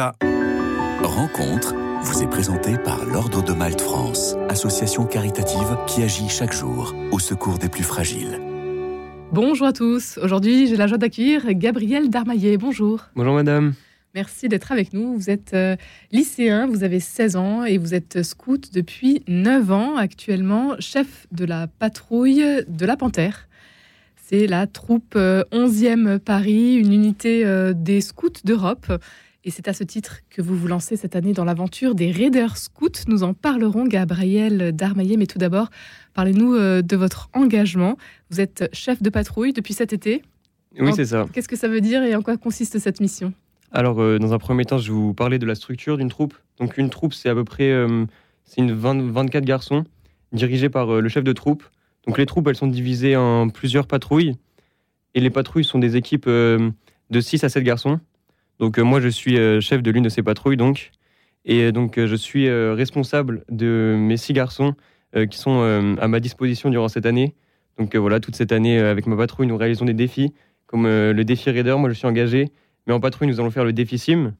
Rencontre vous est présentée par l'Ordre de Malte France, association caritative qui agit chaque jour au secours des plus fragiles. Bonjour à tous. Aujourd'hui, j'ai la joie d'accueillir Gabriel Darmaillet. Bonjour. Bonjour madame. Merci d'être avec nous. Vous êtes euh, lycéen, vous avez 16 ans et vous êtes scout depuis 9 ans, actuellement chef de la patrouille de la Panthère. C'est la troupe 11e euh, Paris, une unité euh, des scouts d'Europe. Et c'est à ce titre que vous vous lancez cette année dans l'aventure des Raiders Scouts. Nous en parlerons, Gabriel Darmaillet. Mais tout d'abord, parlez-nous euh, de votre engagement. Vous êtes chef de patrouille depuis cet été. Oui, c'est ça. Qu'est-ce que ça veut dire et en quoi consiste cette mission? Alors, euh, dans un premier temps, je vais vous parler de la structure d'une troupe. Donc, une troupe, c'est à peu près euh, c'est une 24 garçons dirigés par le chef de troupe. Donc, les troupes, elles sont divisées en plusieurs patrouilles. Et les patrouilles sont des équipes de 6 à 7 garçons. Donc euh, moi, je suis euh, chef de l'une de ces patrouilles, donc, et euh, donc je suis responsable de mes six garçons qui sont à ma disposition durant cette année. Donc voilà, toute cette année, avec ma patrouille, nous réalisons des défis, comme le défi Raider, moi je suis engagé, mais en patrouille, nous allons faire le défi Sim.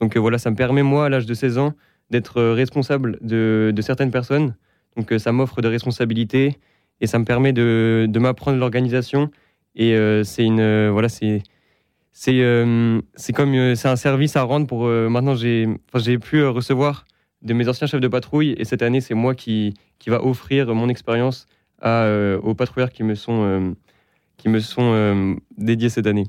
Donc voilà, ça me permet, moi, à l'âge de 16 ans, d'être responsable de, certaines personnes. Donc ça m'offre de responsabilités et ça me permet de m'apprendre l'organisation. Et c'est une, voilà, c'est c'est euh, c'est comme euh, c'est un service à rendre pour euh, maintenant j'ai j'ai pu recevoir de mes anciens chefs de patrouille et cette année c'est moi qui qui va offrir mon expérience aux patrouilleurs qui me sont qui me sont dédiés cette année.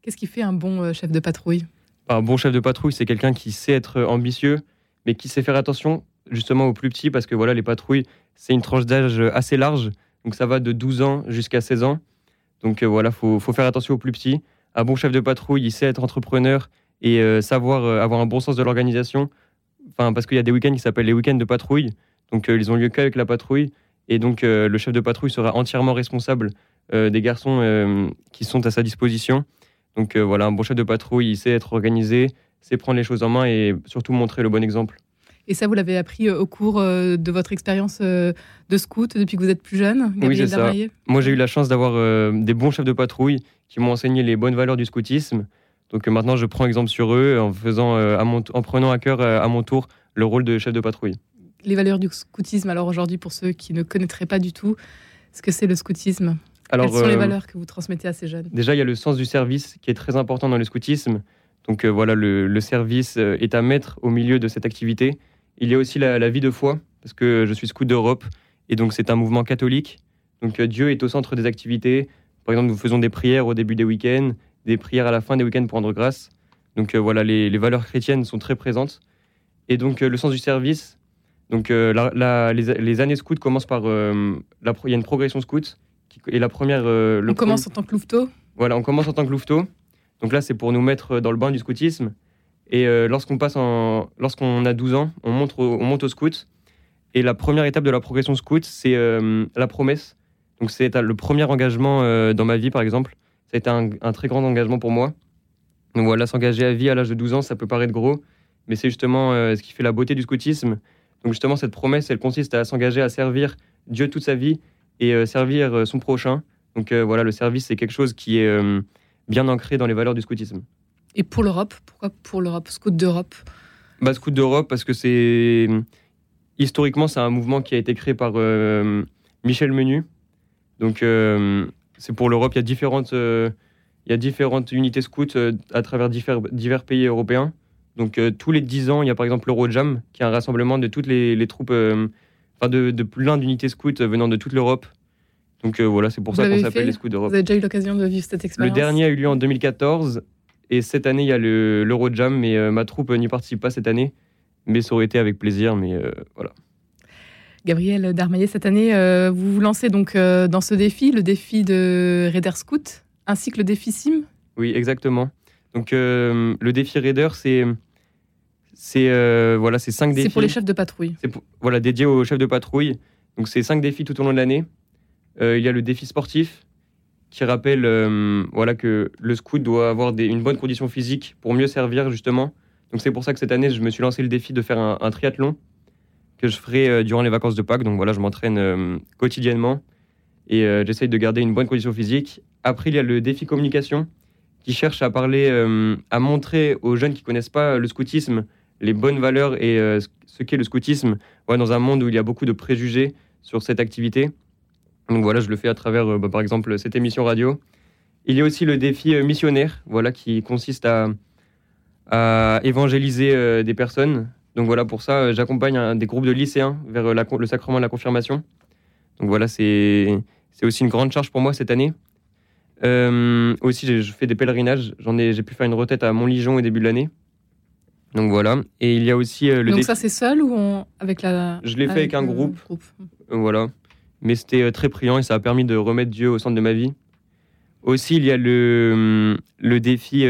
Qu'est-ce qui fait un bon chef de patrouille? Un bon chef de patrouille, c'est quelqu'un qui sait être ambitieux, mais qui sait faire attention justement aux plus petits, parce que voilà, les patrouilles, c'est une tranche d'âge assez large, donc ça va de 12 ans jusqu'à 16 ans. Donc voilà, faut, faut faire attention aux plus petits un bon chef de patrouille, il sait être entrepreneur et euh, savoir euh, avoir un bon sens de l'organisation. Enfin, parce qu'il y a des week-ends qui s'appellent les week-ends de patrouille. Donc, euh, ils ont lieu qu'avec la patrouille. Et donc, le chef de patrouille sera entièrement responsable des garçons qui sont à sa disposition. Donc, voilà, un bon chef de patrouille, il sait être organisé, sait prendre les choses en main et surtout montrer le bon exemple. Et ça, vous l'avez appris au cours de votre expérience de scout depuis que vous êtes plus jeune Oui, c'est ça. Moi, j'ai eu la chance d'avoir des bons chefs de patrouille qui m'ont enseigné les bonnes valeurs du scoutisme. Donc euh, maintenant, je prends exemple sur eux en, faisant, euh, à mon, en prenant à cœur euh, à mon tour le rôle de chef de patrouille. Les valeurs du scoutisme, alors aujourd'hui, pour ceux qui ne connaîtraient pas du tout ce que c'est le scoutisme, alors, quelles sont les valeurs que vous transmettez à ces jeunes? Déjà, il y a le sens du service qui est très important dans le scoutisme. Donc voilà, le, service est à mettre au milieu de cette activité. Il y a aussi la, la vie de foi, parce que je suis scout d'Europe, et donc c'est un mouvement catholique. Donc Dieu est au centre des activités. Par exemple, nous faisons des prières au début des week-ends, des prières à la fin des week-ends pour rendre grâce. Donc euh, voilà, les, valeurs chrétiennes sont très présentes. Et donc euh, le sens du service. Donc euh, les, années scouts commencent par il y a une progression scout et la première. on commence en tant que louveteau? Voilà, on commence en tant que louveteau. Donc là, c'est pour nous mettre dans le bain du scoutisme. Et lorsqu'on passe en, lorsqu'on a 12 ans, on monte, au, on monte au scout. Et la première étape de la progression scout, c'est la promesse. Donc c'est le premier engagement euh, dans ma vie, par exemple. Ça a été un, très grand engagement pour moi. Donc voilà, s'engager à vie à l'âge de 12 ans, ça peut paraître gros, mais c'est justement euh, ce qui fait la beauté du scoutisme. Donc justement, cette promesse, elle consiste à s'engager à servir Dieu toute sa vie et euh, servir son prochain. Donc voilà, le service, c'est quelque chose qui est bien ancré dans les valeurs du scoutisme. Et pour l'Europe Pourquoi pour l'Europe Scout d'Europe? Bah, Scout d'Europe, parce que c'est... Historiquement, c'est un mouvement qui a été créé par Michel Menu, donc, euh, c'est pour l'Europe. Il y a différentes, euh, il y a différentes unités scouts euh, à travers divers, divers pays européens. Donc, tous les 10 ans, il y a par exemple l'Eurojam, qui est un rassemblement de toutes les, troupes, enfin de, de, plein d'unités scouts venant de toute l'Europe. Donc voilà, c'est pour ça qu'on s'appelle les Scouts d'Europe. Vous avez déjà eu l'occasion de vivre cette expérience? Le dernier a eu lieu en 2014 et cette année il y a l'Eurojam, mais ma troupe n'y participe pas cette année. Mais ça aurait été avec plaisir, mais voilà. Gabriel Darmaillet, cette année, euh, vous vous lancez donc euh, dans ce défi, le défi de Raider Scout, ainsi que le défi Sim? Oui, exactement. Donc euh, le défi Raider, c'est c'est voilà, c'est cinq défis. C'est pour les chefs de patrouille. C'est voilà dédié aux chefs de patrouille. Donc c'est cinq défis tout au long de l'année. il y a le défi sportif qui rappelle voilà que le scout doit avoir une bonne condition physique pour mieux servir justement. Donc c'est pour ça que cette année je me suis lancé le défi de faire un triathlon que je ferai euh, durant les vacances de Pâques. Donc voilà, je m'entraîne euh, quotidiennement et euh, j'essaye de garder une bonne condition physique. Après, il y a le défi communication qui cherche à parler, à montrer aux jeunes qui connaissent pas le scoutisme les bonnes valeurs et ce qu'est le scoutisme dans un monde où il y a beaucoup de préjugés sur cette activité. Donc voilà, je le fais à travers, bah, par exemple, cette émission radio. Il y a aussi le défi missionnaire, voilà, qui consiste à, à évangéliser des personnes donc voilà, pour ça, euh, j'accompagne des groupes de lycéens vers euh, le sacrement de la confirmation. Donc voilà, c'est aussi une grande charge pour moi cette année. Euh, aussi, je fais des pèlerinages. J'en ai, j'ai pu faire une retraite à Montligeon au début de l'année. Donc voilà. Et il y a aussi le. Donc ça, c'est seul ou avec la. Je l'ai fait avec un groupe. Voilà. Mais c'était très priant et ça a permis de remettre Dieu au centre de ma vie. Aussi, il y a le, le défi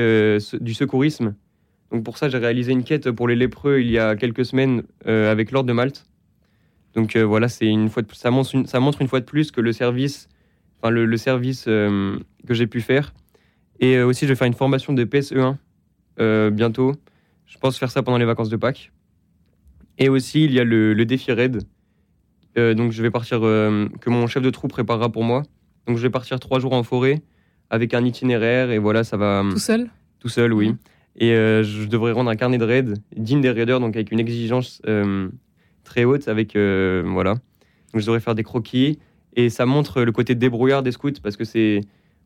du secourisme. Donc pour ça, j'ai réalisé une quête pour les lépreux il y a quelques semaines euh, avec l'Ordre de Malte. Donc euh, voilà, c'est une fois ça, montre une, ça montre une fois de plus que le service, enfin le, service euh, que j'ai pu faire. Et aussi, je vais faire une formation de PSE1 bientôt. Je pense faire ça pendant les vacances de Pâques. Et aussi, il y a le, défi RAID. Donc je vais partir, que mon chef de troupe préparera pour moi. Donc je vais partir trois jours en forêt avec un itinéraire et voilà, ça va. Tout seul? Tout seul, oui. Et euh, je devrais rendre un carnet de raid digne des raiders, donc avec une exigence euh, très haute. Avec, euh, voilà. Donc je devrais faire des croquis. Et ça montre le côté débrouillard des scouts parce que c'est.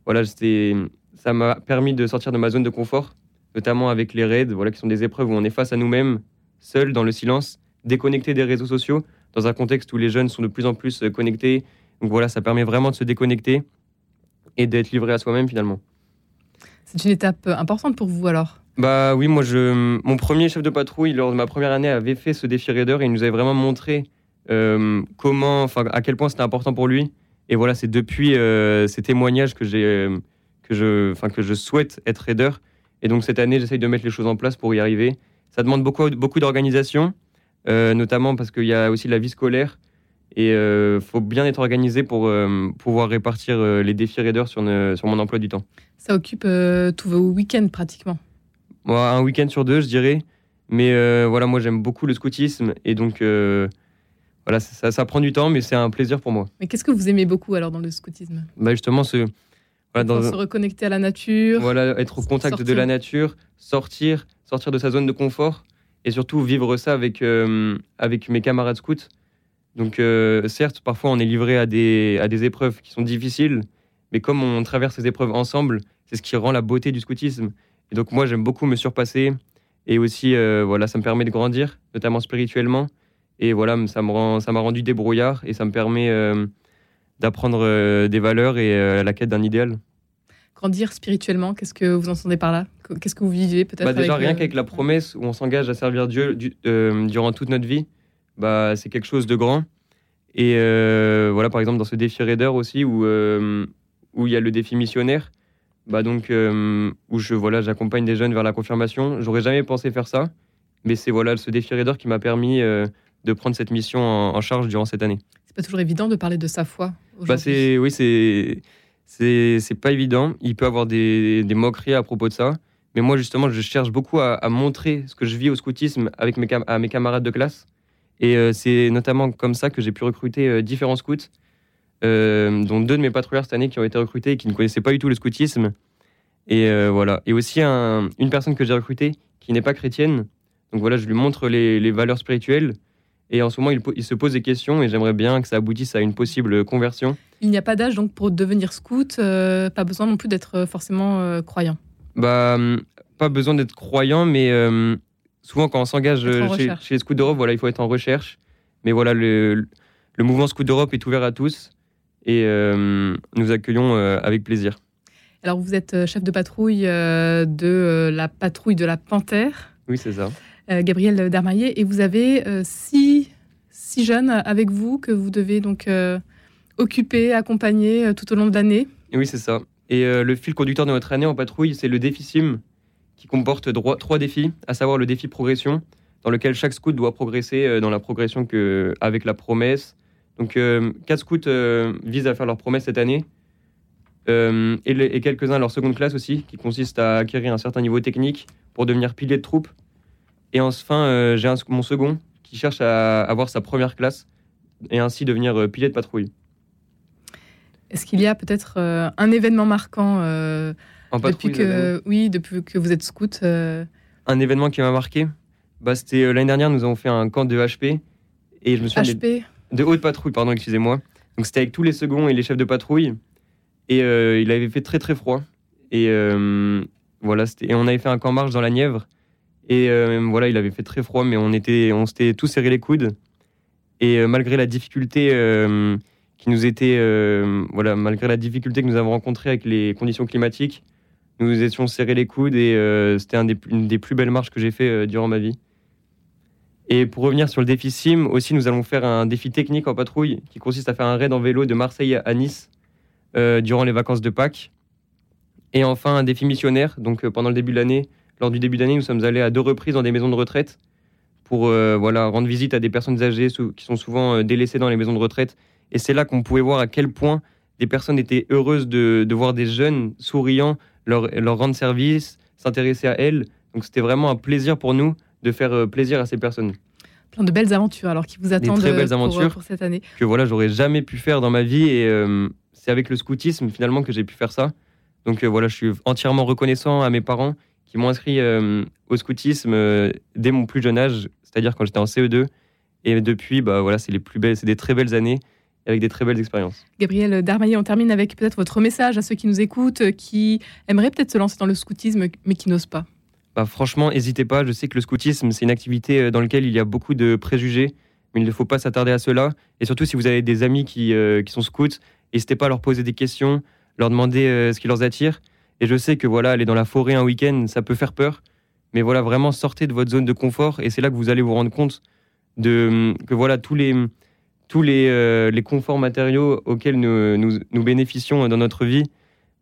Voilà, ça m'a permis de sortir de ma zone de confort, notamment avec les raids, voilà, qui sont des épreuves où on est face à nous-mêmes, seuls, dans le silence, déconnectés des réseaux sociaux, dans un contexte où les jeunes sont de plus en plus connectés. Donc voilà, ça permet vraiment de se déconnecter et d'être livré à soi-même finalement. C'est une étape importante pour vous alors? Bah oui, moi, je, mon premier chef de patrouille, lors de ma première année, avait fait ce défi raider et il nous avait vraiment montré euh, comment, enfin, à quel point c'était important pour lui. Et voilà, c'est depuis euh, ces témoignages que j'ai, que je, enfin, que je souhaite être raider. Et donc cette année, j'essaye de mettre les choses en place pour y arriver. Ça demande beaucoup, beaucoup d'organisation, euh, notamment parce qu'il y a aussi la vie scolaire. Et il faut bien être organisé pour pouvoir répartir les défis raiders sur, sur mon emploi du temps. Ça occupe tous vos week-ends pratiquement un week-end sur deux, je dirais. Mais euh, voilà, moi j'aime beaucoup le scoutisme et donc euh, voilà, ça, ça, prend du temps, mais c'est un plaisir pour moi. Mais qu'est-ce que vous aimez beaucoup alors dans le scoutisme? Bah Justement, ce, voilà, dans, se reconnecter à la nature. Voilà, être au contact de la nature, sortir, sortir de sa zone de confort et surtout vivre ça avec, euh, avec mes camarades scouts. Donc certes, parfois on est livré à des, à des épreuves qui sont difficiles, mais comme on traverse ces épreuves ensemble, c'est ce qui rend la beauté du scoutisme. Et donc moi, j'aime beaucoup me surpasser. Et aussi, euh, voilà, ça me permet de grandir, notamment spirituellement. Et voilà, ça me rend, ça m'a rendu débrouillard et ça me permet euh, d'apprendre euh, des valeurs et la quête d'un idéal. Grandir spirituellement, qu'est-ce que vous entendez par là? Qu'est-ce que vous vivez peut-être bah Déjà, rien qu'avec la promesse où on s'engage à servir Dieu durant toute notre vie, bah, c'est quelque chose de grand. Et voilà, par exemple, dans ce défi Raider aussi, où, où il y a le défi missionnaire, bah donc euh, où je voilà, j'accompagne des jeunes vers la confirmation. J'aurais jamais pensé faire ça, mais c'est voilà ce défi Raider qui m'a permis euh, de prendre cette mission en, charge durant cette année. C'est pas toujours évident de parler de sa foi. Bah c'est oui c'est c'est pas évident. Il peut avoir des, des, moqueries à propos de ça, mais moi justement je cherche beaucoup à, montrer ce que je vis au scoutisme avec mes à mes camarades de classe. Et euh, c'est notamment comme ça que j'ai pu recruter différents scouts euh, dont deux de mes patrouilleurs cette année qui ont été recrutés et qui ne connaissaient pas du tout le scoutisme. Et euh, voilà. Et aussi une personne que j'ai recrutée qui n'est pas chrétienne. Donc voilà, je lui montre les, valeurs spirituelles. Et en ce moment, il, se pose des questions et j'aimerais bien que ça aboutisse à une possible conversion. Il n'y a pas d'âge donc pour devenir scout, euh, pas besoin non plus d'être forcément croyant. Bah, pas besoin d'être croyant, mais souvent quand on s'engage chez, chez, les scouts d'Europe, voilà, il faut être en recherche. Mais voilà, le, le mouvement Scout d'Europe est ouvert à tous et euh, nous accueillons euh, avec plaisir. Alors vous êtes euh, chef de patrouille de la patrouille de la Panthère. Oui, c'est ça. Gabriel Darmaillet, et vous avez six, six, jeunes avec vous que vous devez donc occuper, accompagner tout au long de l'année. Oui, c'est ça. Et le fil conducteur de notre année en patrouille, c'est le défi SIM, qui comporte trois défis, à savoir le défi progression, dans lequel chaque scout doit progresser dans la progression avec la promesse, donc, euh, quatre scouts euh, visent à faire leur promesse cette année. Euh, et, quelques-uns leur seconde classe aussi, qui consiste à acquérir un certain niveau technique pour devenir pilier de troupe. Et enfin, j'ai mon second qui cherche à avoir sa première classe et ainsi devenir pilier de patrouille. Est-ce qu'il y a peut-être un événement marquant En depuis que, oui, depuis que vous êtes scout. euh, Un événement qui m'a marqué, bah, c'était euh, l'année dernière, nous avons fait un camp de HP. Et je me des- HP. de haute patrouille, pardon, excusez-moi. Donc c'était avec tous les seconds et les chefs de patrouille. Et euh, il avait fait très très froid. Et euh, voilà, et on avait fait un camp marche dans la Nièvre. Et euh, voilà, il avait fait très froid, mais on était, on s'était tous serré les coudes. Et euh, malgré la difficulté euh, qui nous était, voilà, malgré la difficulté que nous avons rencontrée avec les conditions climatiques, nous étions serrés les coudes et c'était une des plus belles marches que j'ai fait durant ma vie. Et pour revenir sur le défi sim, aussi nous allons faire un défi technique en patrouille qui consiste à faire un raid en vélo de Marseille à Nice durant les vacances de Pâques. Et enfin un défi missionnaire. Donc pendant le début de l'année, lors du début d'année, nous sommes allés à deux reprises dans des maisons de retraite pour euh, voilà rendre visite à des personnes âgées qui sont souvent euh, délaissées dans les maisons de retraite. Et c'est là qu'on pouvait voir à quel point des personnes étaient heureuses de, de voir des jeunes souriants leur, leur rendre service, s'intéresser à elles. Donc c'était vraiment un plaisir pour nous de faire euh, plaisir à ces personnes Plein de belles aventures alors qui vous attendent très belles pour, aventures. pour cette année. que voilà j'aurais jamais pu faire dans ma vie et euh, c'est avec le scoutisme finalement que j'ai pu faire ça. Donc euh, voilà, je suis entièrement reconnaissant à mes parents qui m'ont inscrit euh, au scoutisme euh, dès mon plus jeune âge, c'est-à-dire quand j'étais en CE2 et depuis bah voilà, c'est les plus belles, c'est des très belles années avec des très belles expériences. Gabriel Darmaillet, on termine avec peut-être votre message à ceux qui nous écoutent, euh, qui aimeraient peut-être se lancer dans le scoutisme, mais qui n'osent pas. Bah, franchement, n'hésitez pas. Je sais que le scoutisme, c'est une activité dans laquelle il y a beaucoup de préjugés, mais il ne faut pas s'attarder à cela. Et surtout, si vous avez des amis qui, euh, qui sont scouts, n'hésitez pas à leur poser des questions, leur demander euh, ce qui leur attire. Et je sais que voilà, aller dans la forêt un week-end, ça peut faire peur, mais voilà, vraiment sortez de votre zone de confort. Et c'est là que vous allez vous rendre compte de que voilà tous les tous les, euh, les conforts matériaux auxquels nous, nous, nous bénéficions dans notre vie,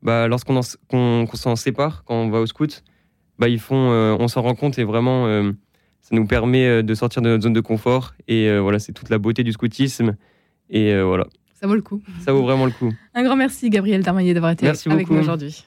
bah, lorsqu'on en s- qu'on- qu'on s'en sépare quand on va au scout, bah, ils font, euh, on s'en rend compte et vraiment, euh, ça nous permet de sortir de notre zone de confort. Et voilà, c'est toute la beauté du scoutisme. Et voilà, Ça vaut le coup. ça vaut vraiment le coup. Un grand merci, Gabriel Darmaillet, d'avoir été Merci avec nous beaucoup. aujourd'hui.